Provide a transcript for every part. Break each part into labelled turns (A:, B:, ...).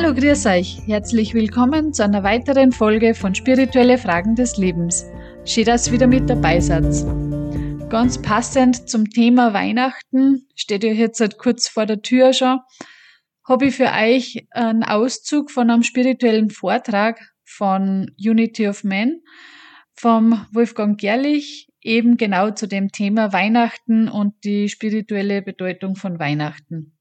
A: Hallo, grüß euch. Herzlich willkommen zu einer weiteren Folge von Spirituelle Fragen des Lebens. Schön, dass ihr wieder mit dabei seid. Ganz passend zum Thema Weihnachten, steht ja jetzt halt kurz vor der Tür schon, habe ich für euch einen Auszug von einem spirituellen Vortrag von Unity of Man vom Wolfgang Gerlich, eben genau zu dem Thema Weihnachten und die spirituelle Bedeutung von Weihnachten.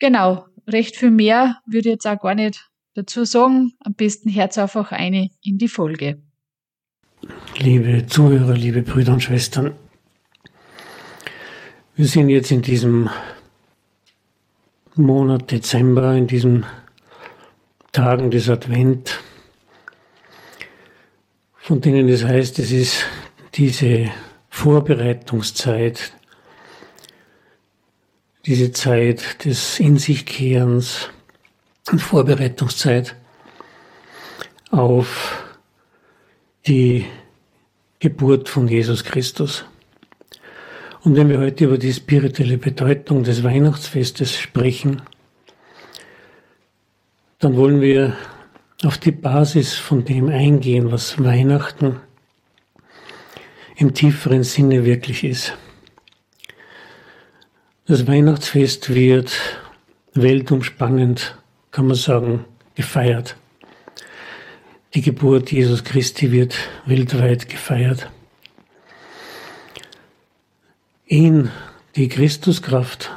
A: Genau, recht viel mehr würde ich jetzt auch gar nicht dazu sagen. Am besten Herz einfach eine in die Folge.
B: Liebe Zuhörer, liebe Brüder und Schwestern, wir sind jetzt in diesem Monat Dezember, in diesen Tagen des Advent, von denen es heißt, es ist diese Vorbereitungszeit diese Zeit des In sich Kehrens und Vorbereitungszeit auf die Geburt von Jesus Christus. Und wenn wir heute über die spirituelle Bedeutung des Weihnachtsfestes sprechen, dann wollen wir auf die Basis von dem eingehen, was Weihnachten im tieferen Sinne wirklich ist. Das Weihnachtsfest wird weltumspannend, kann man sagen, gefeiert. Die Geburt Jesus Christi wird weltweit gefeiert. Ihn, die Christuskraft,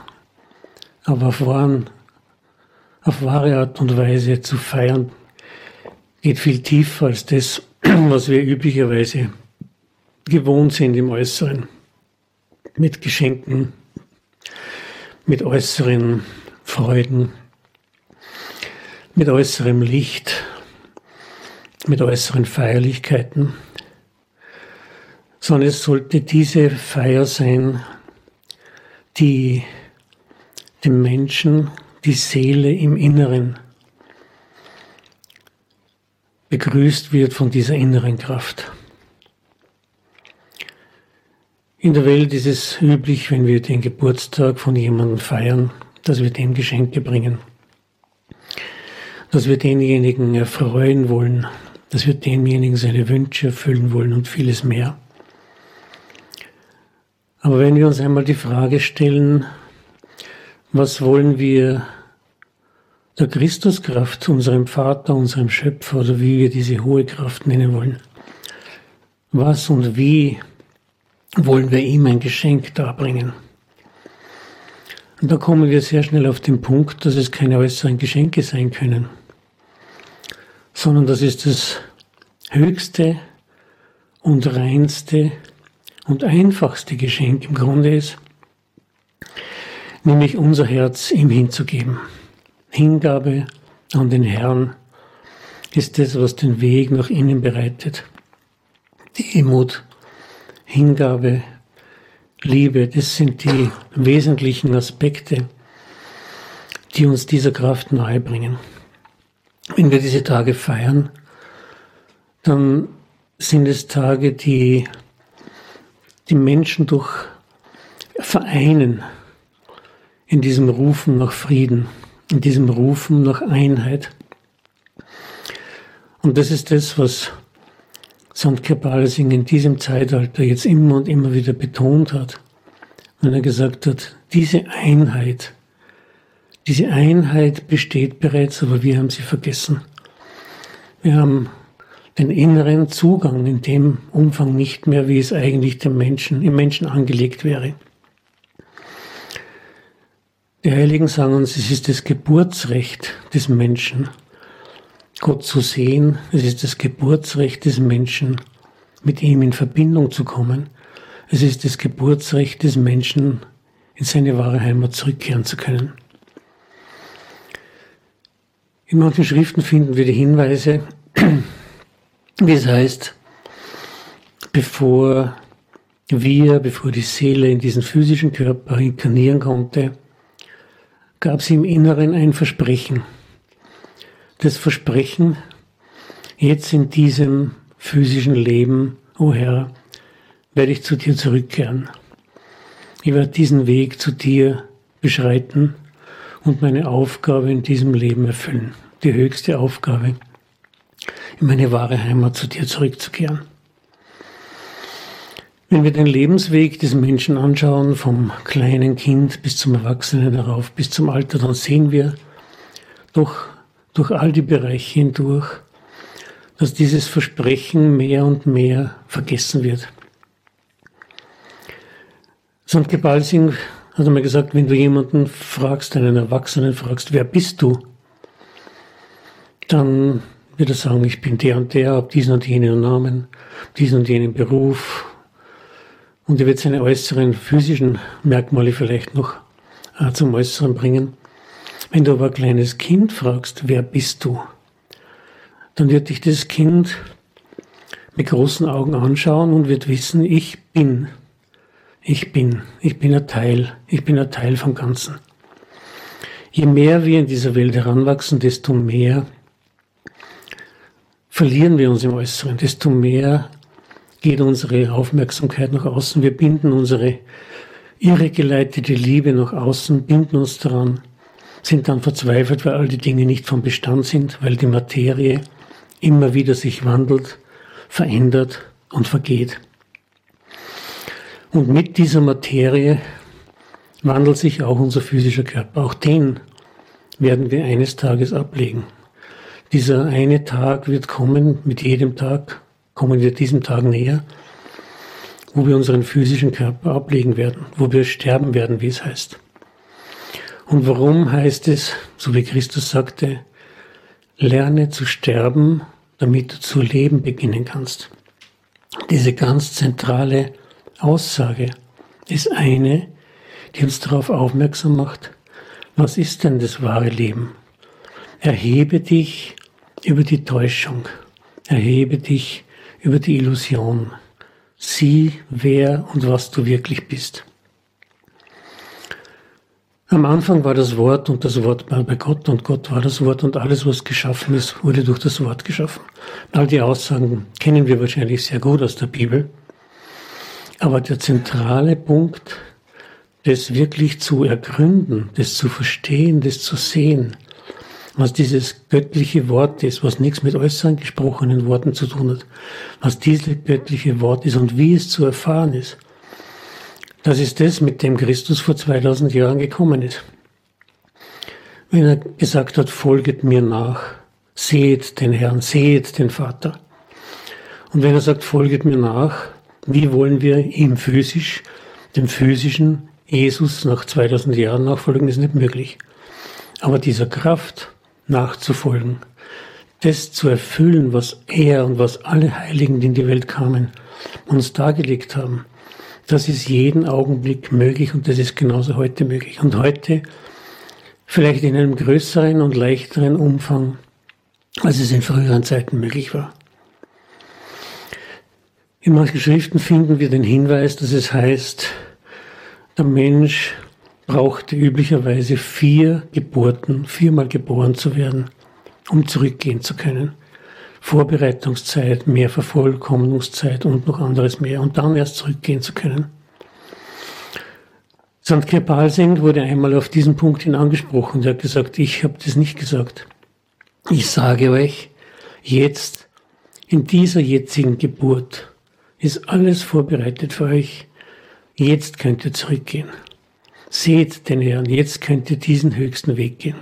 B: aber auf, auf wahre Art und Weise zu feiern, geht viel tiefer als das, was wir üblicherweise gewohnt sind im Äußeren. Mit Geschenken, mit äußeren Freuden, mit äußerem Licht, mit äußeren Feierlichkeiten, sondern es sollte diese Feier sein, die dem Menschen die Seele im Inneren begrüßt wird von dieser inneren Kraft. In der Welt ist es üblich, wenn wir den Geburtstag von jemandem feiern, dass wir dem Geschenke bringen. Dass wir denjenigen erfreuen wollen, dass wir demjenigen seine Wünsche erfüllen wollen und vieles mehr. Aber wenn wir uns einmal die Frage stellen, was wollen wir der Christuskraft, unserem Vater, unserem Schöpfer oder wie wir diese hohe Kraft nennen wollen, was und wie wollen wir ihm ein Geschenk darbringen. Und da kommen wir sehr schnell auf den Punkt, dass es keine äußeren Geschenke sein können, sondern das ist das höchste und reinste und einfachste Geschenk im Grunde ist, nämlich unser Herz ihm hinzugeben. Hingabe an den Herrn ist das, was den Weg nach innen bereitet. Die Demut Hingabe, Liebe, das sind die wesentlichen Aspekte, die uns dieser Kraft nahebringen. Wenn wir diese Tage feiern, dann sind es Tage, die die Menschen durch vereinen in diesem Rufen nach Frieden, in diesem Rufen nach Einheit. Und das ist das, was Sandker Balsing in diesem Zeitalter jetzt immer und immer wieder betont hat, wenn er gesagt hat, diese Einheit, diese Einheit besteht bereits, aber wir haben sie vergessen. Wir haben den inneren Zugang in dem Umfang nicht mehr, wie es eigentlich dem Menschen, im Menschen angelegt wäre. Die Heiligen sagen uns, es ist das Geburtsrecht des Menschen, Gott zu sehen, es ist das Geburtsrecht des Menschen, mit ihm in Verbindung zu kommen. Es ist das Geburtsrecht des Menschen, in seine wahre Heimat zurückkehren zu können. In manchen Schriften finden wir die Hinweise, wie es heißt, bevor wir, bevor die Seele in diesen physischen Körper inkarnieren konnte, gab sie im Inneren ein Versprechen das Versprechen, jetzt in diesem physischen Leben, o oh Herr, werde ich zu dir zurückkehren. Ich werde diesen Weg zu dir beschreiten und meine Aufgabe in diesem Leben erfüllen. Die höchste Aufgabe, in meine wahre Heimat zu dir zurückzukehren. Wenn wir den Lebensweg des Menschen anschauen, vom kleinen Kind bis zum Erwachsenen darauf, bis zum Alter, dann sehen wir doch durch all die Bereiche hindurch, dass dieses Versprechen mehr und mehr vergessen wird. St. Gebalsing hat einmal gesagt, wenn du jemanden fragst, einen Erwachsenen fragst, wer bist du? Dann wird er sagen, ich bin der und der, habe diesen und jenen Namen, diesen und jenen Beruf. Und er wird seine äußeren physischen Merkmale vielleicht noch äh, zum Äußeren bringen. Wenn du aber ein kleines Kind fragst, wer bist du? Dann wird dich das Kind mit großen Augen anschauen und wird wissen, ich bin ich bin, ich bin ein Teil, ich bin ein Teil vom Ganzen. Je mehr wir in dieser Welt heranwachsen, desto mehr verlieren wir uns im Äußeren, desto mehr geht unsere Aufmerksamkeit nach außen. Wir binden unsere irregeleitete Liebe nach außen, binden uns daran, sind dann verzweifelt, weil all die Dinge nicht vom Bestand sind, weil die Materie immer wieder sich wandelt, verändert und vergeht. Und mit dieser Materie wandelt sich auch unser physischer Körper. Auch den werden wir eines Tages ablegen. Dieser eine Tag wird kommen, mit jedem Tag kommen wir diesem Tag näher, wo wir unseren physischen Körper ablegen werden, wo wir sterben werden, wie es heißt. Und warum heißt es, so wie Christus sagte, lerne zu sterben, damit du zu leben beginnen kannst. Diese ganz zentrale Aussage ist eine, die uns darauf aufmerksam macht, was ist denn das wahre Leben? Erhebe dich über die Täuschung, erhebe dich über die Illusion, sieh, wer und was du wirklich bist. Am Anfang war das Wort und das Wort war bei Gott und Gott war das Wort und alles, was geschaffen ist, wurde durch das Wort geschaffen. All die Aussagen kennen wir wahrscheinlich sehr gut aus der Bibel. Aber der zentrale Punkt, das wirklich zu ergründen, das zu verstehen, das zu sehen, was dieses göttliche Wort ist, was nichts mit äußeren gesprochenen Worten zu tun hat, was dieses göttliche Wort ist und wie es zu erfahren ist. Das ist das, mit dem Christus vor 2000 Jahren gekommen ist. Wenn er gesagt hat, folget mir nach, seht den Herrn, seht den Vater. Und wenn er sagt, folget mir nach, wie wollen wir ihm physisch, dem physischen Jesus nach 2000 Jahren nachfolgen, ist nicht möglich. Aber dieser Kraft nachzufolgen, das zu erfüllen, was er und was alle Heiligen, die in die Welt kamen, uns dargelegt haben, das ist jeden Augenblick möglich und das ist genauso heute möglich. Und heute vielleicht in einem größeren und leichteren Umfang, als es in früheren Zeiten möglich war. In manchen Schriften finden wir den Hinweis, dass es heißt, der Mensch brauchte üblicherweise vier Geburten, viermal geboren zu werden, um zurückgehen zu können. Vorbereitungszeit, mehr Vervollkommnungszeit und noch anderes mehr und dann erst zurückgehen zu können. St. Kirpalsing wurde einmal auf diesen Punkt hin angesprochen. Er hat gesagt, ich habe das nicht gesagt. Ich sage euch, jetzt, in dieser jetzigen Geburt, ist alles vorbereitet für euch. Jetzt könnt ihr zurückgehen. Seht den Herrn, jetzt könnt ihr diesen höchsten Weg gehen.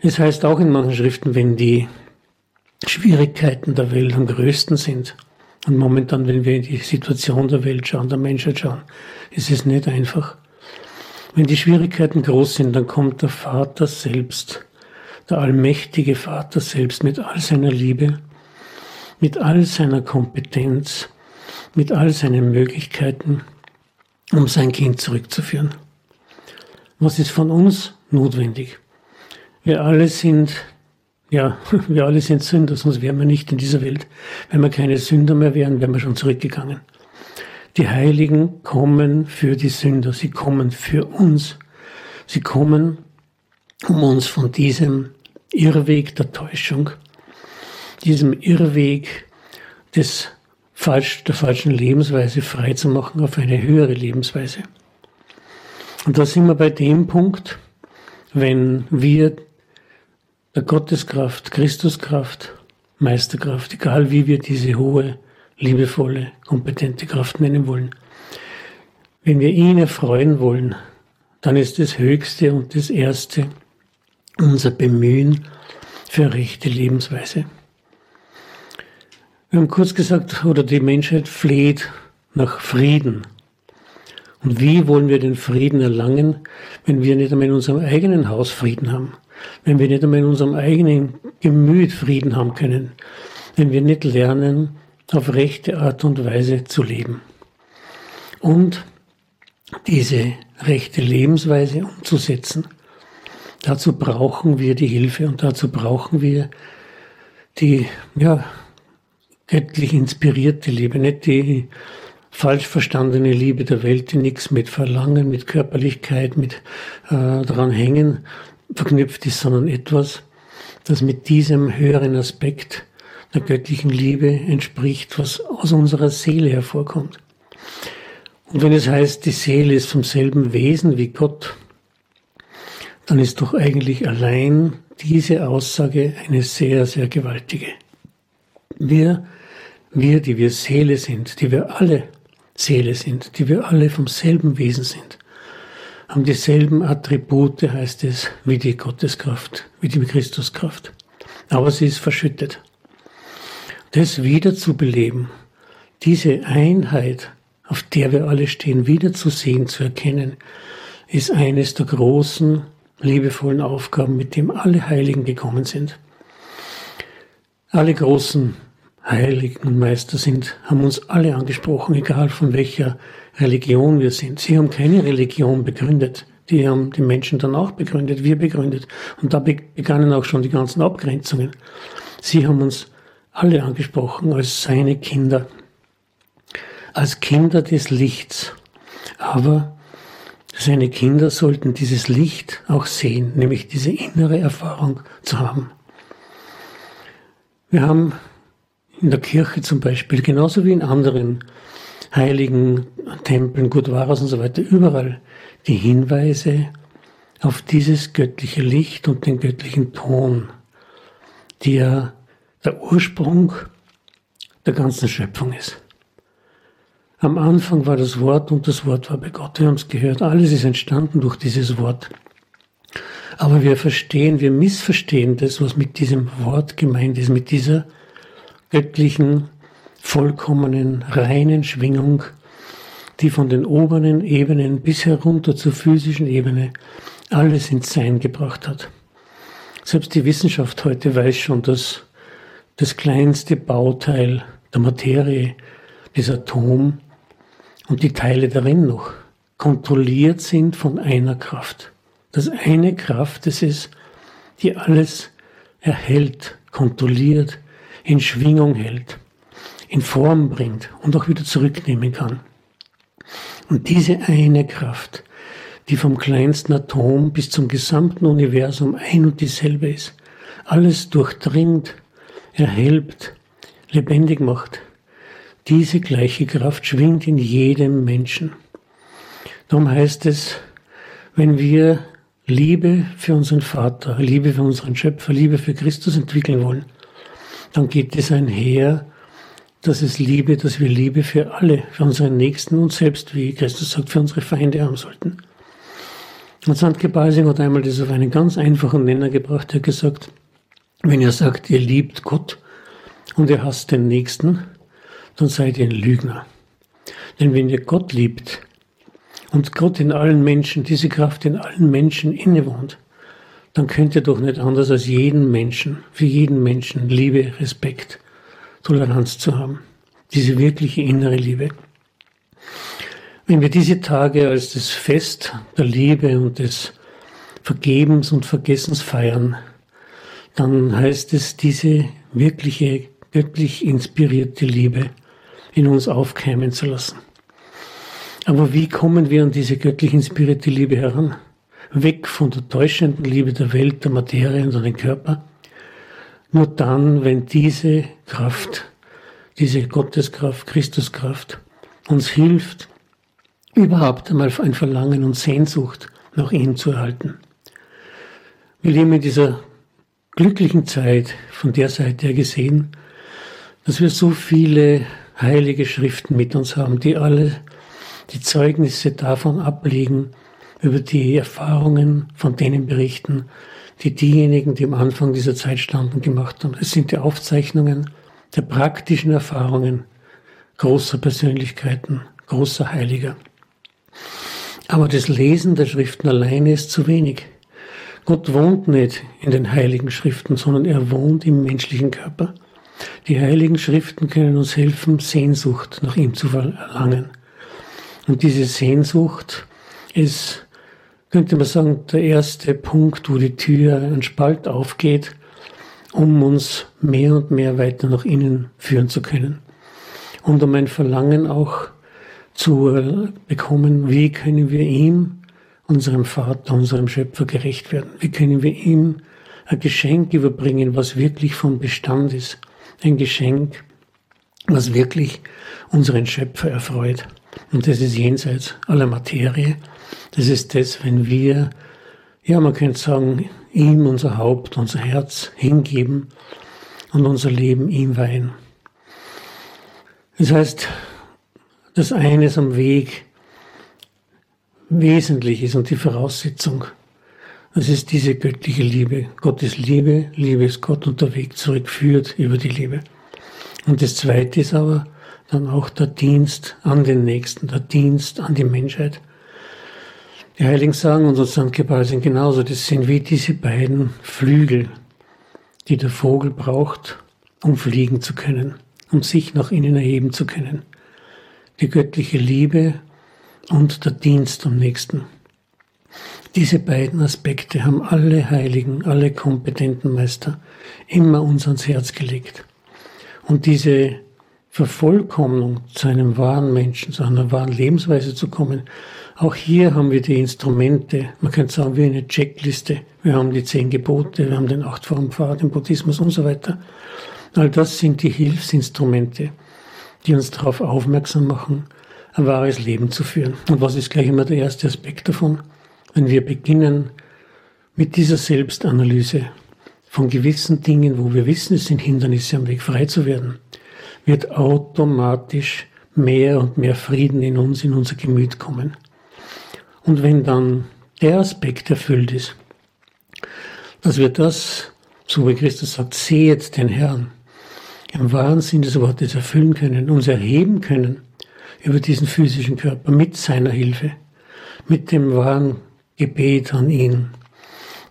B: Es heißt auch in manchen Schriften, wenn die Schwierigkeiten der Welt am größten sind, und momentan, wenn wir in die Situation der Welt schauen, der Menschheit schauen, ist es nicht einfach. Wenn die Schwierigkeiten groß sind, dann kommt der Vater selbst, der allmächtige Vater selbst mit all seiner Liebe mit all seiner Kompetenz, mit all seinen Möglichkeiten, um sein Kind zurückzuführen. Was ist von uns notwendig? Wir alle sind, ja, wir alle sind Sünder, sonst wären wir nicht in dieser Welt. Wenn wir keine Sünder mehr wären, wären wir schon zurückgegangen. Die Heiligen kommen für die Sünder, sie kommen für uns. Sie kommen, um uns von diesem Irrweg der Täuschung diesem Irrweg des falsch, der falschen Lebensweise freizumachen auf eine höhere Lebensweise. Und da sind wir bei dem Punkt, wenn wir der Gotteskraft, Christuskraft, Meisterkraft, egal wie wir diese hohe, liebevolle, kompetente Kraft nennen wollen, wenn wir ihn erfreuen wollen, dann ist das Höchste und das Erste unser Bemühen für rechte Lebensweise. Wir haben kurz gesagt, oder die Menschheit fleht nach Frieden. Und wie wollen wir den Frieden erlangen, wenn wir nicht einmal in unserem eigenen Haus Frieden haben? Wenn wir nicht einmal in unserem eigenen Gemüt Frieden haben können? Wenn wir nicht lernen, auf rechte Art und Weise zu leben? Und diese rechte Lebensweise umzusetzen. Dazu brauchen wir die Hilfe und dazu brauchen wir die ja, göttlich inspirierte Liebe, nicht die falsch verstandene Liebe der Welt, die nichts mit Verlangen, mit Körperlichkeit, mit äh, daran hängen verknüpft ist, sondern etwas, das mit diesem höheren Aspekt der göttlichen Liebe entspricht, was aus unserer Seele hervorkommt. Und wenn es heißt, die Seele ist vom selben Wesen wie Gott, dann ist doch eigentlich allein diese Aussage eine sehr, sehr gewaltige. Wir, wir, die wir Seele sind, die wir alle Seele sind, die wir alle vom selben Wesen sind, haben dieselben Attribute, heißt es, wie die Gotteskraft, wie die Christuskraft. Aber sie ist verschüttet. Das wieder zu beleben, diese Einheit, auf der wir alle stehen, wiederzusehen, zu erkennen, ist eines der großen, liebevollen Aufgaben, mit dem alle Heiligen gekommen sind. Alle großen Heiligen Meister sind, haben uns alle angesprochen, egal von welcher Religion wir sind. Sie haben keine Religion begründet. Die haben die Menschen dann auch begründet, wir begründet. Und da begannen auch schon die ganzen Abgrenzungen. Sie haben uns alle angesprochen als seine Kinder, als Kinder des Lichts. Aber seine Kinder sollten dieses Licht auch sehen, nämlich diese innere Erfahrung zu haben. Wir haben in der Kirche zum Beispiel, genauso wie in anderen heiligen Tempeln, Gurdwaras und so weiter, überall die Hinweise auf dieses göttliche Licht und den göttlichen Ton, der der Ursprung der ganzen Schöpfung ist. Am Anfang war das Wort und das Wort war bei Gott. Wir haben es gehört. Alles ist entstanden durch dieses Wort. Aber wir verstehen, wir missverstehen das, was mit diesem Wort gemeint ist, mit dieser göttlichen, vollkommenen, reinen Schwingung, die von den oberen Ebenen bis herunter zur physischen Ebene alles ins Sein gebracht hat. Selbst die Wissenschaft heute weiß schon, dass das kleinste Bauteil der Materie, das Atom und die Teile darin noch, kontrolliert sind von einer Kraft. Das eine Kraft, das ist, die alles erhält, kontrolliert, in Schwingung hält, in Form bringt und auch wieder zurücknehmen kann. Und diese eine Kraft, die vom kleinsten Atom bis zum gesamten Universum ein und dieselbe ist, alles durchdringt, erhält, lebendig macht, diese gleiche Kraft schwingt in jedem Menschen. Darum heißt es, wenn wir Liebe für unseren Vater, Liebe für unseren Schöpfer, Liebe für Christus entwickeln wollen, dann geht es einher, dass es Liebe, dass wir Liebe für alle, für unseren Nächsten und selbst, wie Christus sagt, für unsere Feinde haben sollten. Und Sandke Basing hat einmal das auf einen ganz einfachen Nenner gebracht. Er hat gesagt, wenn ihr sagt, ihr liebt Gott und ihr hasst den Nächsten, dann seid ihr ein Lügner. Denn wenn ihr Gott liebt und Gott in allen Menschen, diese Kraft in allen Menschen innewohnt, dann könnt ihr doch nicht anders als jeden Menschen, für jeden Menschen Liebe, Respekt, Toleranz zu haben. Diese wirkliche innere Liebe. Wenn wir diese Tage als das Fest der Liebe und des Vergebens und Vergessens feiern, dann heißt es, diese wirkliche göttlich inspirierte Liebe in uns aufkeimen zu lassen. Aber wie kommen wir an diese göttlich inspirierte Liebe heran? Weg von der täuschenden Liebe der Welt, der Materie und den Körper. Nur dann, wenn diese Kraft, diese Gotteskraft, Christuskraft uns hilft, überhaupt einmal ein Verlangen und Sehnsucht nach ihm zu erhalten. Wir leben in dieser glücklichen Zeit, von der Seite her gesehen, dass wir so viele heilige Schriften mit uns haben, die alle die Zeugnisse davon ablegen, über die Erfahrungen von denen berichten, die diejenigen, die am Anfang dieser Zeit standen, gemacht haben. Es sind die Aufzeichnungen der praktischen Erfahrungen großer Persönlichkeiten, großer Heiliger. Aber das Lesen der Schriften alleine ist zu wenig. Gott wohnt nicht in den heiligen Schriften, sondern er wohnt im menschlichen Körper. Die heiligen Schriften können uns helfen, Sehnsucht nach ihm zu erlangen. Und diese Sehnsucht ist, könnte man sagen, der erste Punkt, wo die Tür ein Spalt aufgeht, um uns mehr und mehr weiter nach innen führen zu können. Und um ein Verlangen auch zu bekommen, wie können wir ihm, unserem Vater, unserem Schöpfer gerecht werden? Wie können wir ihm ein Geschenk überbringen, was wirklich von Bestand ist? Ein Geschenk, was wirklich unseren Schöpfer erfreut. Und das ist jenseits aller Materie. Das ist das, wenn wir, ja, man könnte sagen, ihm unser Haupt, unser Herz hingeben und unser Leben ihm weihen. Das heißt, das eines am Weg wesentlich ist und die Voraussetzung, das ist diese göttliche Liebe. Gottes Liebe, Liebe ist Gott und der Weg zurückführt über die Liebe. Und das zweite ist aber dann auch der Dienst an den Nächsten, der Dienst an die Menschheit. Die Heiligen sagen und. Gebal sind genauso, das sind wie diese beiden Flügel, die der Vogel braucht, um fliegen zu können, um sich nach innen erheben zu können die göttliche Liebe und der Dienst am nächsten. Diese beiden Aspekte haben alle Heiligen, alle kompetenten Meister immer uns ans Herz gelegt. Und diese Vervollkommnung zu einem wahren Menschen, zu einer wahren Lebensweise zu kommen, auch hier haben wir die Instrumente, man könnte sagen, wie eine Checkliste. Wir haben die zehn Gebote, wir haben den Achtformpfad, den Buddhismus und so weiter. All das sind die Hilfsinstrumente, die uns darauf aufmerksam machen, ein wahres Leben zu führen. Und was ist gleich immer der erste Aspekt davon? Wenn wir beginnen mit dieser Selbstanalyse von gewissen Dingen, wo wir wissen, es sind Hindernisse am Weg frei zu werden, wird automatisch mehr und mehr Frieden in uns, in unser Gemüt kommen. Und wenn dann der Aspekt erfüllt ist, dass wir das, so wie Christus sagt, sehet den Herrn, im wahren Sinn des Wortes erfüllen können, uns erheben können über diesen physischen Körper mit seiner Hilfe, mit dem wahren Gebet an ihn,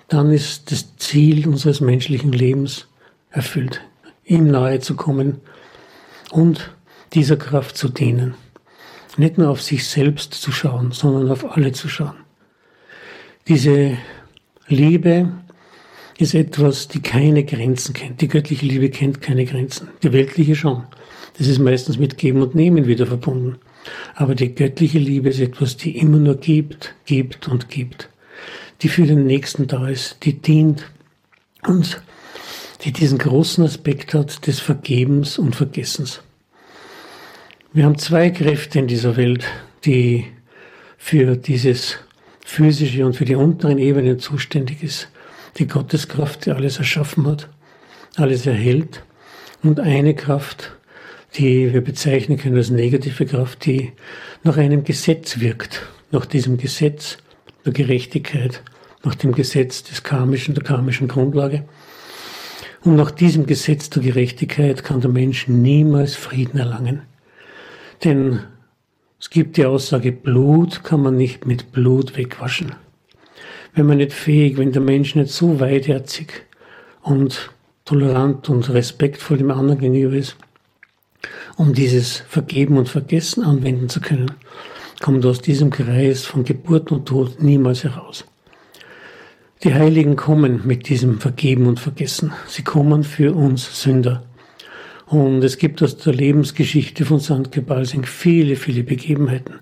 B: dann ist das Ziel unseres menschlichen Lebens erfüllt, ihm nahe zu kommen und dieser Kraft zu dienen. Nicht nur auf sich selbst zu schauen, sondern auf alle zu schauen. Diese Liebe ist etwas, die keine Grenzen kennt. Die göttliche Liebe kennt keine Grenzen. Die weltliche schon. Das ist meistens mit Geben und Nehmen wieder verbunden. Aber die göttliche Liebe ist etwas, die immer nur gibt, gibt und gibt. Die für den Nächsten da ist, die dient und die diesen großen Aspekt hat des Vergebens und Vergessens. Wir haben zwei Kräfte in dieser Welt, die für dieses physische und für die unteren Ebenen zuständig ist die Gotteskraft, die alles erschaffen hat, alles erhält, und eine Kraft, die wir bezeichnen können als negative Kraft, die nach einem Gesetz wirkt, nach diesem Gesetz der Gerechtigkeit, nach dem Gesetz des karmischen, der karmischen Grundlage. Und nach diesem Gesetz der Gerechtigkeit kann der Mensch niemals Frieden erlangen. Denn es gibt die Aussage, Blut kann man nicht mit Blut wegwaschen wenn man nicht fähig, wenn der Mensch nicht so weitherzig und tolerant und respektvoll dem anderen gegenüber ist, um dieses Vergeben und Vergessen anwenden zu können, kommt aus diesem Kreis von Geburt und Tod niemals heraus. Die Heiligen kommen mit diesem Vergeben und Vergessen. Sie kommen für uns Sünder. Und es gibt aus der Lebensgeschichte von St. Gebalsing viele, viele Begebenheiten,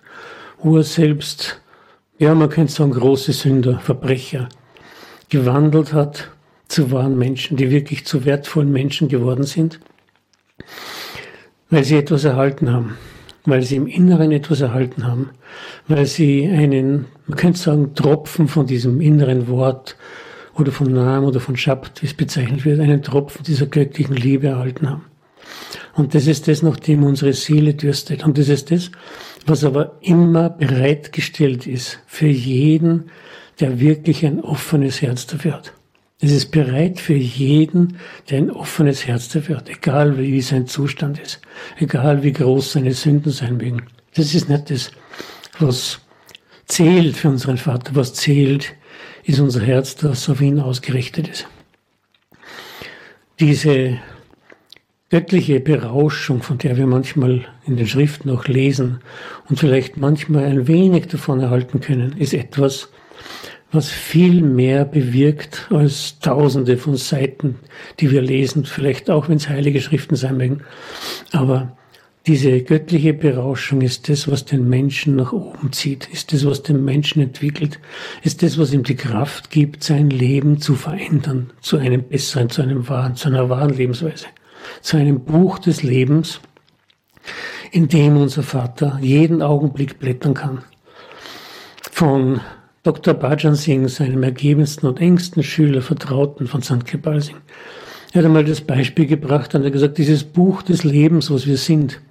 B: wo er selbst ja, man könnte sagen, große Sünder, Verbrecher, gewandelt hat zu wahren Menschen, die wirklich zu wertvollen Menschen geworden sind, weil sie etwas erhalten haben, weil sie im Inneren etwas erhalten haben, weil sie einen, man könnte sagen, Tropfen von diesem inneren Wort oder von Naam oder von Schabt, wie es bezeichnet wird, einen Tropfen dieser göttlichen Liebe erhalten haben. Und das ist das, nach dem unsere Seele dürstet. Und das ist das, was aber immer bereitgestellt ist für jeden, der wirklich ein offenes Herz dafür hat. Es ist bereit für jeden, der ein offenes Herz dafür hat, egal wie sein Zustand ist, egal wie groß seine Sünden sein mögen. Das ist nicht das, was zählt für unseren Vater. Was zählt, ist unser Herz, das auf ihn ausgerichtet ist. Diese göttliche Berauschung, von der wir manchmal in den Schriften auch lesen und vielleicht manchmal ein wenig davon erhalten können, ist etwas, was viel mehr bewirkt als tausende von Seiten, die wir lesen, vielleicht auch wenn es heilige Schriften sein mögen. Aber diese göttliche Berauschung ist das, was den Menschen nach oben zieht, ist das, was den Menschen entwickelt, ist das, was ihm die Kraft gibt, sein Leben zu verändern, zu einem besseren, zu einem wahren, zu einer wahren Lebensweise, zu einem Buch des Lebens, in dem unser Vater jeden Augenblick blättern kann. Von Dr. Bhajan Singh, seinem ergebensten und engsten Schüler, Vertrauten von St. Singh. Er hat einmal das Beispiel gebracht und er hat gesagt, dieses Buch des Lebens, was wir sind,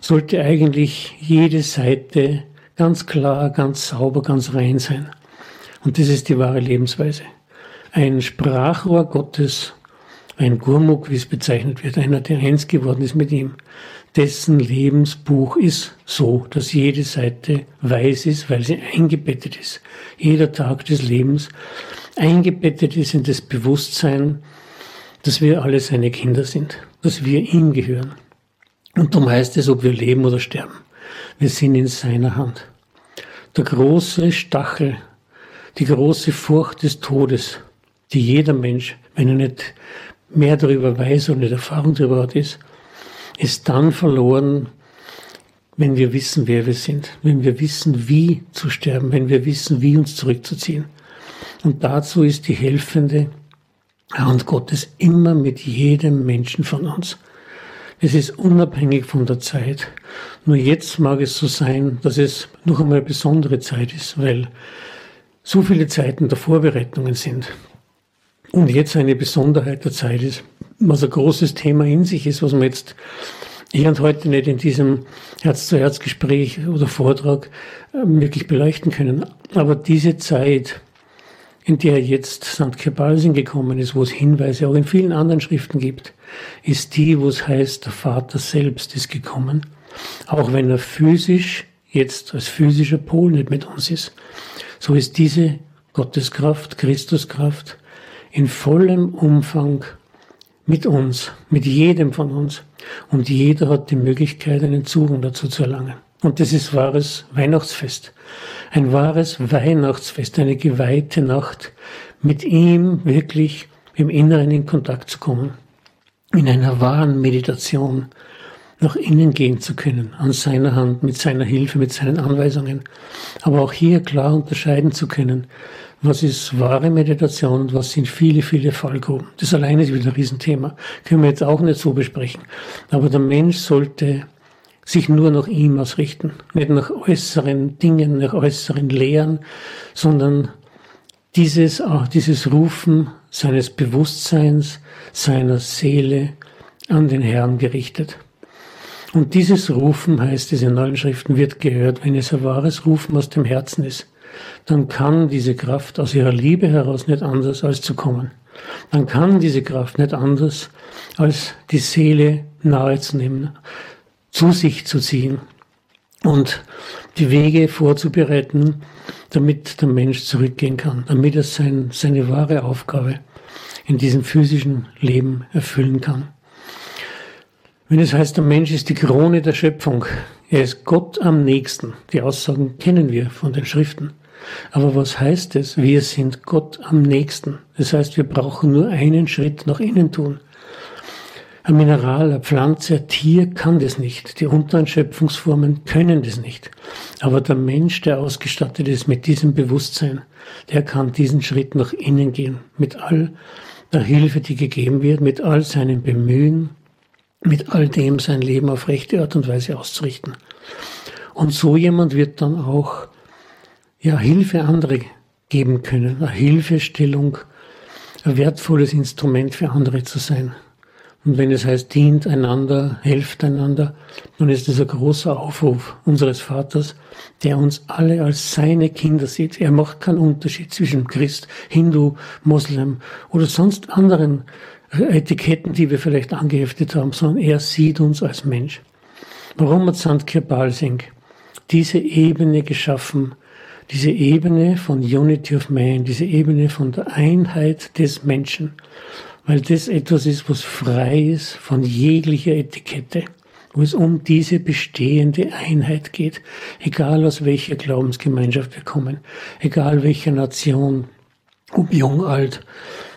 B: sollte eigentlich jede Seite ganz klar, ganz sauber, ganz rein sein. Und das ist die wahre Lebensweise. Ein Sprachrohr Gottes, ein Gurmuk, wie es bezeichnet wird, einer, der eins geworden ist mit ihm, dessen Lebensbuch ist so, dass jede Seite weiß ist, weil sie eingebettet ist. Jeder Tag des Lebens eingebettet ist in das Bewusstsein, dass wir alle seine Kinder sind, dass wir ihm gehören. Und darum heißt es, ob wir leben oder sterben. Wir sind in seiner Hand. Der große Stachel, die große Furcht des Todes, die jeder Mensch, wenn er nicht mehr darüber weiß und nicht Erfahrung darüber hat, ist, ist dann verloren, wenn wir wissen, wer wir sind, wenn wir wissen, wie zu sterben, wenn wir wissen, wie uns zurückzuziehen. Und dazu ist die helfende Hand Gottes immer mit jedem Menschen von uns. Es ist unabhängig von der Zeit. Nur jetzt mag es so sein, dass es noch einmal eine besondere Zeit ist, weil so viele Zeiten der Vorbereitungen sind. Und jetzt eine Besonderheit der Zeit ist was ein großes Thema in sich ist, was man jetzt hier und heute nicht in diesem Herz-zu-Herz-Gespräch oder Vortrag ähm, wirklich beleuchten können. Aber diese Zeit, in der jetzt St. Kebalsin gekommen ist, wo es Hinweise auch in vielen anderen Schriften gibt, ist die, wo es heißt, der Vater selbst ist gekommen, auch wenn er physisch jetzt als physischer Pol nicht mit uns ist. So ist diese Gotteskraft, Christuskraft in vollem Umfang mit uns, mit jedem von uns. Und jeder hat die Möglichkeit, einen Zugang dazu zu erlangen. Und das ist wahres Weihnachtsfest. Ein wahres Weihnachtsfest, eine geweihte Nacht, mit ihm wirklich im Inneren in Kontakt zu kommen. In einer wahren Meditation nach innen gehen zu können, an seiner Hand, mit seiner Hilfe, mit seinen Anweisungen. Aber auch hier klar unterscheiden zu können, was ist wahre Meditation und was sind viele, viele Fallgruben. Das alleine ist wieder ein Riesenthema. Können wir jetzt auch nicht so besprechen. Aber der Mensch sollte sich nur nach ihm ausrichten. Nicht nach äußeren Dingen, nach äußeren Lehren, sondern dieses, dieses Rufen seines Bewusstseins, seiner Seele an den Herrn gerichtet. Und dieses Rufen, heißt es in allen Schriften, wird gehört, wenn es ein wahres Rufen aus dem Herzen ist dann kann diese Kraft aus ihrer Liebe heraus nicht anders als zu kommen. Dann kann diese Kraft nicht anders als die Seele nahe zu nehmen, zu sich zu ziehen und die Wege vorzubereiten, damit der Mensch zurückgehen kann, damit er sein, seine wahre Aufgabe in diesem physischen Leben erfüllen kann. Wenn es heißt, der Mensch ist die Krone der Schöpfung, er ist Gott am nächsten, die Aussagen kennen wir von den Schriften. Aber was heißt es? Wir sind Gott am nächsten. Das heißt, wir brauchen nur einen Schritt nach innen tun. Ein Mineral, eine Pflanze, ein Tier kann das nicht. Die unteren Schöpfungsformen können das nicht. Aber der Mensch, der ausgestattet ist mit diesem Bewusstsein, der kann diesen Schritt nach innen gehen. Mit all der Hilfe, die gegeben wird, mit all seinem Bemühen, mit all dem sein Leben auf rechte Art und Weise auszurichten. Und so jemand wird dann auch ja, Hilfe andere geben können, eine Hilfestellung ein wertvolles Instrument für andere zu sein. Und wenn es heißt, dient einander, helft einander, dann ist es ein großer Aufruf unseres Vaters, der uns alle als seine Kinder sieht. Er macht keinen Unterschied zwischen Christ, Hindu, Moslem oder sonst anderen Etiketten, die wir vielleicht angeheftet haben, sondern er sieht uns als Mensch. Warum hat Sandkir Balsing diese Ebene geschaffen, diese Ebene von Unity of Man, diese Ebene von der Einheit des Menschen? weil das etwas ist, was frei ist von jeglicher Etikette, wo es um diese bestehende Einheit geht, egal aus welcher Glaubensgemeinschaft wir kommen, egal welcher Nation, ob jung, alt,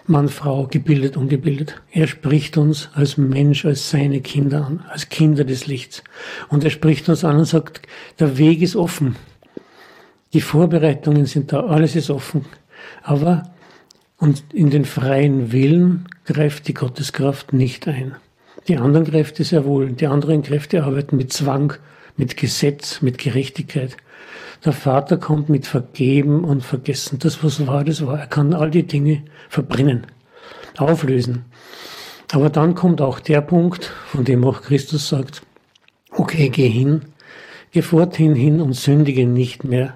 B: Mann, Frau, gebildet, ungebildet. Er spricht uns als Mensch, als seine Kinder an, als Kinder des Lichts. Und er spricht uns an und sagt, der Weg ist offen. Die Vorbereitungen sind da, alles ist offen. Aber und in den freien Willen greift die Gotteskraft nicht ein. Die anderen Kräfte sehr wohl. Die anderen Kräfte arbeiten mit Zwang, mit Gesetz, mit Gerechtigkeit. Der Vater kommt mit Vergeben und Vergessen. Das, was war, das war. Er kann all die Dinge verbrennen, auflösen. Aber dann kommt auch der Punkt, von dem auch Christus sagt, okay, geh hin, geh forthin hin und sündige nicht mehr.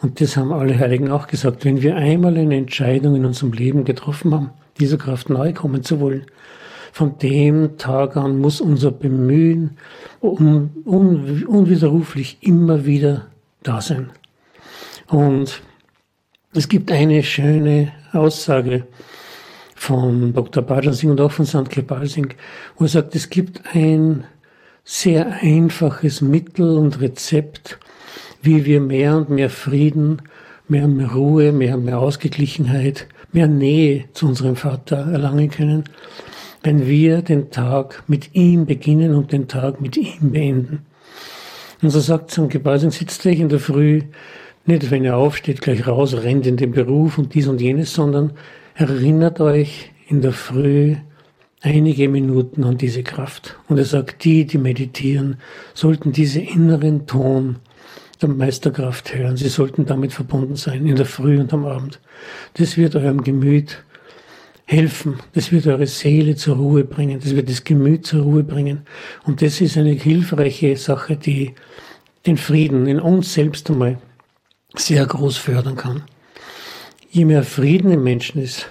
B: Und das haben alle Heiligen auch gesagt. Wenn wir einmal eine Entscheidung in unserem Leben getroffen haben, dieser Kraft nahe kommen zu wollen, von dem Tag an muss unser Bemühen un, un, unwiderruflich immer wieder da sein. Und es gibt eine schöne Aussage von Dr. Bajansing und auch von Sandke Balsing, wo er sagt, es gibt ein sehr einfaches Mittel und Rezept, wie wir mehr und mehr Frieden, mehr und mehr Ruhe, mehr und mehr Ausgeglichenheit, mehr Nähe zu unserem Vater erlangen können, wenn wir den Tag mit ihm beginnen und den Tag mit ihm beenden. Und so sagt St. Gebalsing, sitzt gleich in der Früh, nicht wenn er aufsteht, gleich raus, rennt in den Beruf und dies und jenes, sondern erinnert euch in der Früh einige Minuten an diese Kraft. Und er sagt, die, die meditieren, sollten diese inneren Ton der Meisterkraft hören. Sie sollten damit verbunden sein, in der Früh und am Abend. Das wird eurem Gemüt helfen. Das wird eure Seele zur Ruhe bringen. Das wird das Gemüt zur Ruhe bringen. Und das ist eine hilfreiche Sache, die den Frieden in uns selbst einmal sehr groß fördern kann. Je mehr Frieden im Menschen ist,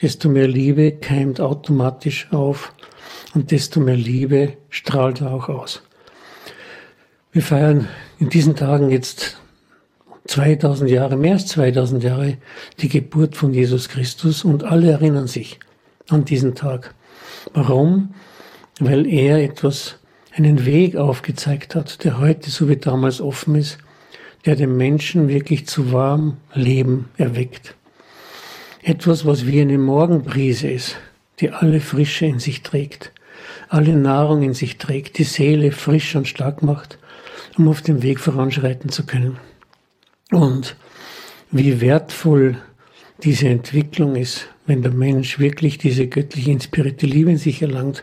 B: desto mehr Liebe keimt automatisch auf und desto mehr Liebe strahlt auch aus. Wir feiern in diesen Tagen jetzt 2000 Jahre, mehr als 2000 Jahre, die Geburt von Jesus Christus und alle erinnern sich an diesen Tag. Warum? Weil er etwas, einen Weg aufgezeigt hat, der heute so wie damals offen ist, der den Menschen wirklich zu warm Leben erweckt. Etwas, was wie eine Morgenbrise ist, die alle Frische in sich trägt, alle Nahrung in sich trägt, die Seele frisch und stark macht um auf dem Weg voranschreiten zu können. Und wie wertvoll diese Entwicklung ist, wenn der Mensch wirklich diese göttliche inspirierte Liebe in sich erlangt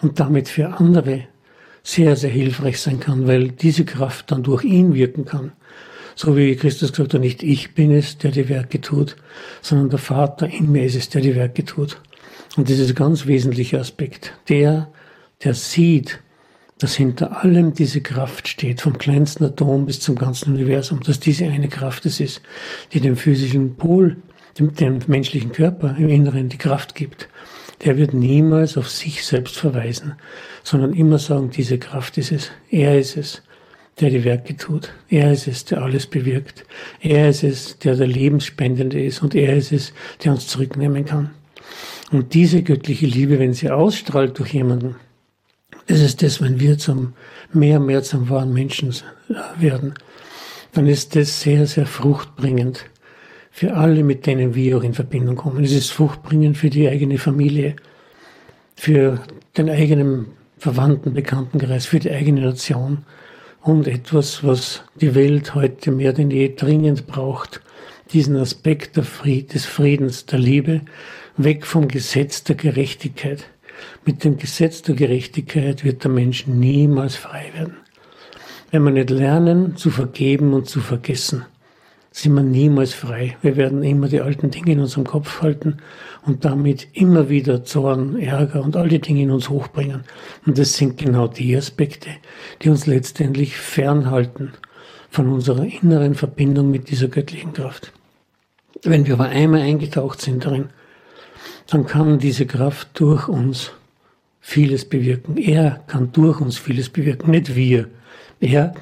B: und damit für andere sehr, sehr hilfreich sein kann, weil diese Kraft dann durch ihn wirken kann. So wie Christus gesagt hat, nicht ich bin es, der die Werke tut, sondern der Vater in mir ist es, der die Werke tut. Und das ist ein ganz wesentlicher Aspekt. Der, der sieht, dass hinter allem diese Kraft steht, vom kleinsten Atom bis zum ganzen Universum, dass diese eine Kraft es ist, die dem physischen Pol, dem, dem menschlichen Körper im Inneren die Kraft gibt. Der wird niemals auf sich selbst verweisen, sondern immer sagen, diese Kraft ist es, er ist es, der die Werke tut. Er ist es, der alles bewirkt. Er ist es, der der Lebensspendende ist und er ist es, der uns zurücknehmen kann. Und diese göttliche Liebe, wenn sie ausstrahlt durch jemanden, das ist das, wenn wir zum mehr und mehr zum wahren Menschen werden, dann ist das sehr, sehr fruchtbringend für alle, mit denen wir auch in Verbindung kommen. Es ist fruchtbringend für die eigene Familie, für den eigenen Verwandten, Bekanntenkreis, für die eigene Nation und etwas, was die Welt heute mehr denn je dringend braucht, diesen Aspekt Fried, des Friedens, der Liebe, weg vom Gesetz der Gerechtigkeit mit dem Gesetz der Gerechtigkeit wird der Mensch niemals frei werden. Wenn wir nicht lernen zu vergeben und zu vergessen, sind wir niemals frei. Wir werden immer die alten Dinge in unserem Kopf halten und damit immer wieder Zorn, Ärger und all die Dinge in uns hochbringen. Und das sind genau die Aspekte, die uns letztendlich fernhalten von unserer inneren Verbindung mit dieser göttlichen Kraft. Wenn wir aber einmal eingetaucht sind darin, dann kann diese Kraft durch uns vieles bewirken. Er kann durch uns vieles bewirken, nicht wir. Er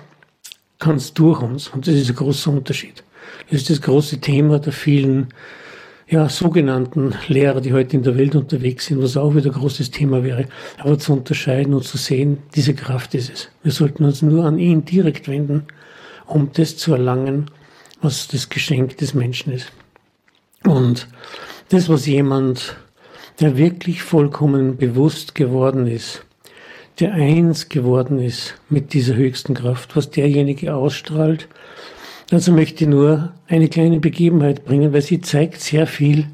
B: kann es durch uns. Und das ist ein großer Unterschied. Das ist das große Thema der vielen ja, sogenannten Lehrer, die heute in der Welt unterwegs sind, was auch wieder ein großes Thema wäre. Aber zu unterscheiden und zu sehen, diese Kraft ist es. Wir sollten uns nur an ihn direkt wenden, um das zu erlangen, was das Geschenk des Menschen ist. Und das, was jemand, der wirklich vollkommen bewusst geworden ist, der eins geworden ist mit dieser höchsten Kraft, was derjenige ausstrahlt. Also möchte ich nur eine kleine Begebenheit bringen, weil sie zeigt sehr viel,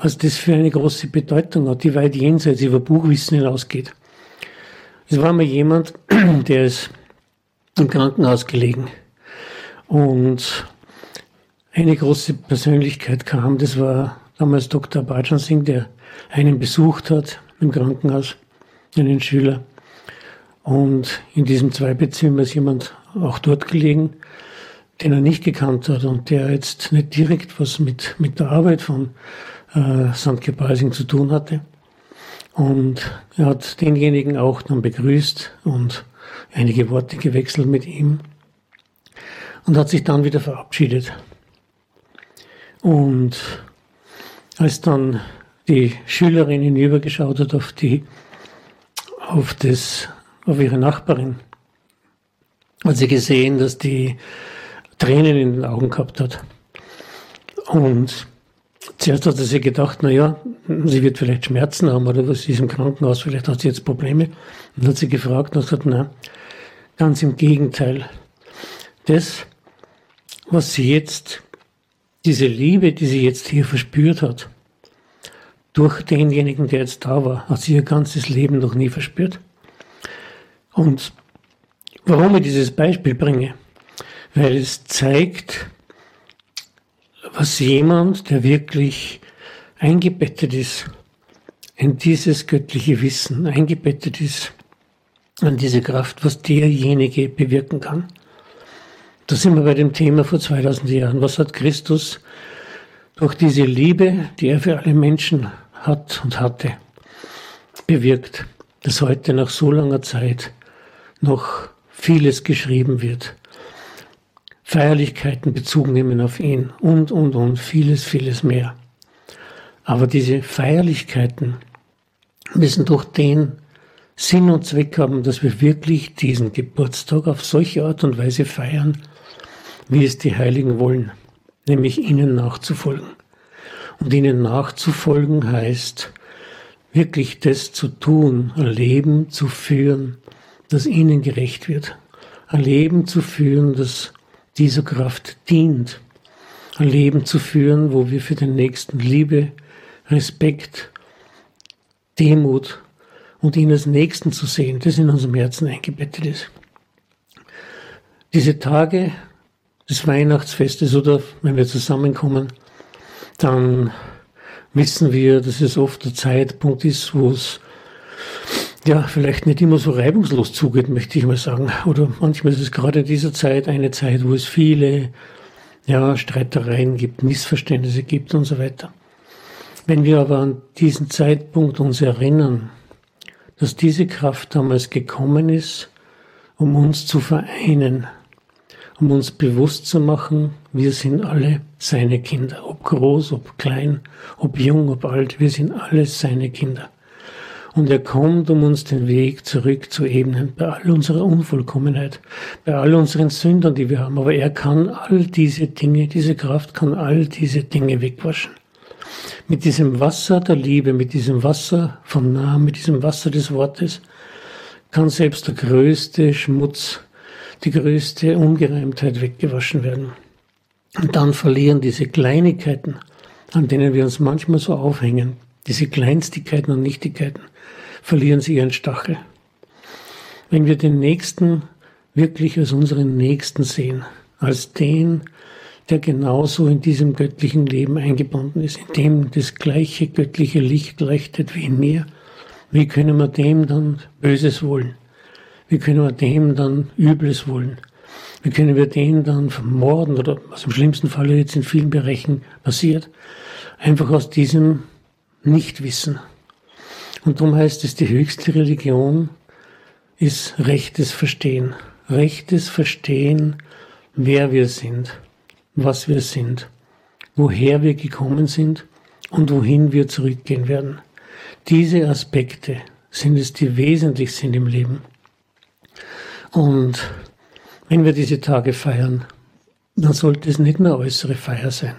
B: was das für eine große Bedeutung hat, die weit jenseits über Buchwissen hinausgeht. Es war mal jemand, der ist im Krankenhaus gelegen und eine große Persönlichkeit kam, das war damals Dr. Bajan Singh, der einen besucht hat im Krankenhaus einen Schüler. Und in diesem Zweibettzimmer ist jemand auch dort gelegen, den er nicht gekannt hat und der jetzt nicht direkt was mit, mit der Arbeit von äh, Sandke Basing zu tun hatte. Und er hat denjenigen auch dann begrüßt und einige Worte gewechselt mit ihm und hat sich dann wieder verabschiedet. Und als dann die Schülerin hinübergeschaut hat auf die auf, das, auf ihre Nachbarin. Hat sie gesehen, dass die Tränen in den Augen gehabt hat. Und zuerst hat sie gedacht, na ja, sie wird vielleicht Schmerzen haben oder was ist im Krankenhaus, vielleicht hat sie jetzt Probleme. Und dann hat sie gefragt und hat gesagt, na, ganz im Gegenteil. Das, was sie jetzt, diese Liebe, die sie jetzt hier verspürt hat, durch denjenigen, der jetzt da war, hat sie ihr ganzes Leben noch nie verspürt. Und warum ich dieses Beispiel bringe? Weil es zeigt, was jemand, der wirklich eingebettet ist in dieses göttliche Wissen, eingebettet ist an diese Kraft, was derjenige bewirken kann. Da sind wir bei dem Thema vor 2000 Jahren. Was hat Christus durch diese Liebe, die er für alle Menschen hat und hatte, bewirkt, dass heute nach so langer Zeit noch vieles geschrieben wird. Feierlichkeiten Bezug nehmen auf ihn und, und, und, vieles, vieles mehr. Aber diese Feierlichkeiten müssen doch den Sinn und Zweck haben, dass wir wirklich diesen Geburtstag auf solche Art und Weise feiern, wie es die Heiligen wollen, nämlich ihnen nachzufolgen. Und ihnen nachzufolgen heißt, wirklich das zu tun, ein Leben zu führen, das ihnen gerecht wird. Ein Leben zu führen, das dieser Kraft dient. Ein Leben zu führen, wo wir für den Nächsten Liebe, Respekt, Demut und ihn als Nächsten zu sehen, das in unserem Herzen eingebettet ist. Diese Tage des Weihnachtsfestes oder wenn wir zusammenkommen, dann wissen wir, dass es oft der Zeitpunkt ist, wo es ja vielleicht nicht immer so reibungslos zugeht, möchte ich mal sagen. Oder manchmal ist es gerade in dieser Zeit eine Zeit, wo es viele ja, Streitereien gibt, Missverständnisse gibt und so weiter. Wenn wir aber an diesen Zeitpunkt uns erinnern, dass diese Kraft damals gekommen ist, um uns zu vereinen, um uns bewusst zu machen, wir sind alle seine Kinder, ob groß, ob klein, ob jung, ob alt, wir sind alle seine Kinder. Und er kommt, um uns den Weg zurück zu ebnen, bei all unserer Unvollkommenheit, bei all unseren Sündern, die wir haben. Aber er kann all diese Dinge, diese Kraft kann all diese Dinge wegwaschen. Mit diesem Wasser der Liebe, mit diesem Wasser vom Namen, mit diesem Wasser des Wortes, kann selbst der größte Schmutz die größte Ungereimtheit weggewaschen werden. Und dann verlieren diese Kleinigkeiten, an denen wir uns manchmal so aufhängen, diese Kleinstigkeiten und Nichtigkeiten, verlieren sie ihren Stachel. Wenn wir den Nächsten wirklich als unseren Nächsten sehen, als den, der genauso in diesem göttlichen Leben eingebunden ist, in dem das gleiche göttliche Licht leuchtet wie in mir. Wie können wir dem dann Böses wollen? Wie können wir dem dann Übles wollen? Wie können wir den dann vermorden oder was im schlimmsten Fall jetzt in vielen Bereichen passiert? Einfach aus diesem Nichtwissen. Und darum heißt es, die höchste Religion ist rechtes Verstehen. Rechtes Verstehen, wer wir sind was wir sind, woher wir gekommen sind und wohin wir zurückgehen werden. Diese Aspekte sind es, die wesentlich sind im Leben. Und wenn wir diese Tage feiern, dann sollte es nicht nur äußere Feier sein,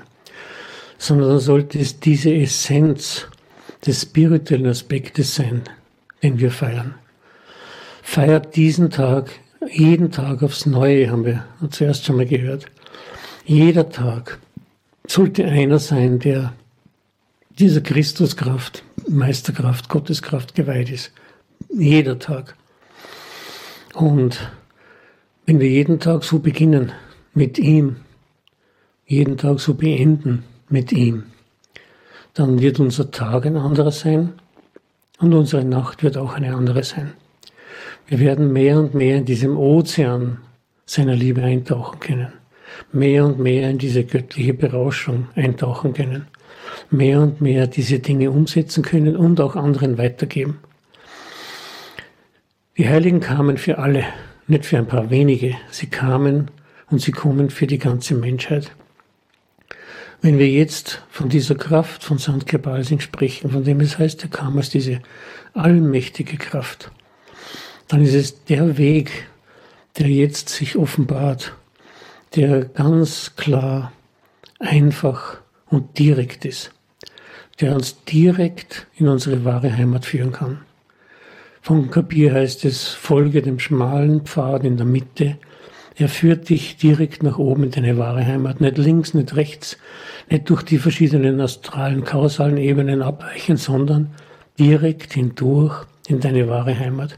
B: sondern dann sollte es diese Essenz des spirituellen Aspektes sein, den wir feiern. Feiert diesen Tag, jeden Tag aufs Neue, haben wir zuerst schon mal gehört. Jeder Tag sollte einer sein, der dieser Christuskraft, Meisterkraft, Gotteskraft geweiht ist. Jeder Tag. Und wenn wir jeden Tag so beginnen mit ihm, jeden Tag so beenden mit ihm, dann wird unser Tag ein anderer sein und unsere Nacht wird auch eine andere sein. Wir werden mehr und mehr in diesem Ozean seiner Liebe eintauchen können mehr und mehr in diese göttliche Berauschung eintauchen können, mehr und mehr diese Dinge umsetzen können und auch anderen weitergeben. Die Heiligen kamen für alle, nicht für ein paar wenige. Sie kamen und sie kommen für die ganze Menschheit. Wenn wir jetzt von dieser Kraft von St. Gebalsing sprechen, von dem es heißt, er kam als diese allmächtige Kraft, dann ist es der Weg, der jetzt sich offenbart der ganz klar, einfach und direkt ist, der uns direkt in unsere wahre Heimat führen kann. Von Kapier heißt es, folge dem schmalen Pfad in der Mitte. Er führt dich direkt nach oben in deine wahre Heimat, nicht links, nicht rechts, nicht durch die verschiedenen astralen, kausalen Ebenen abweichen, sondern direkt hindurch in deine wahre Heimat.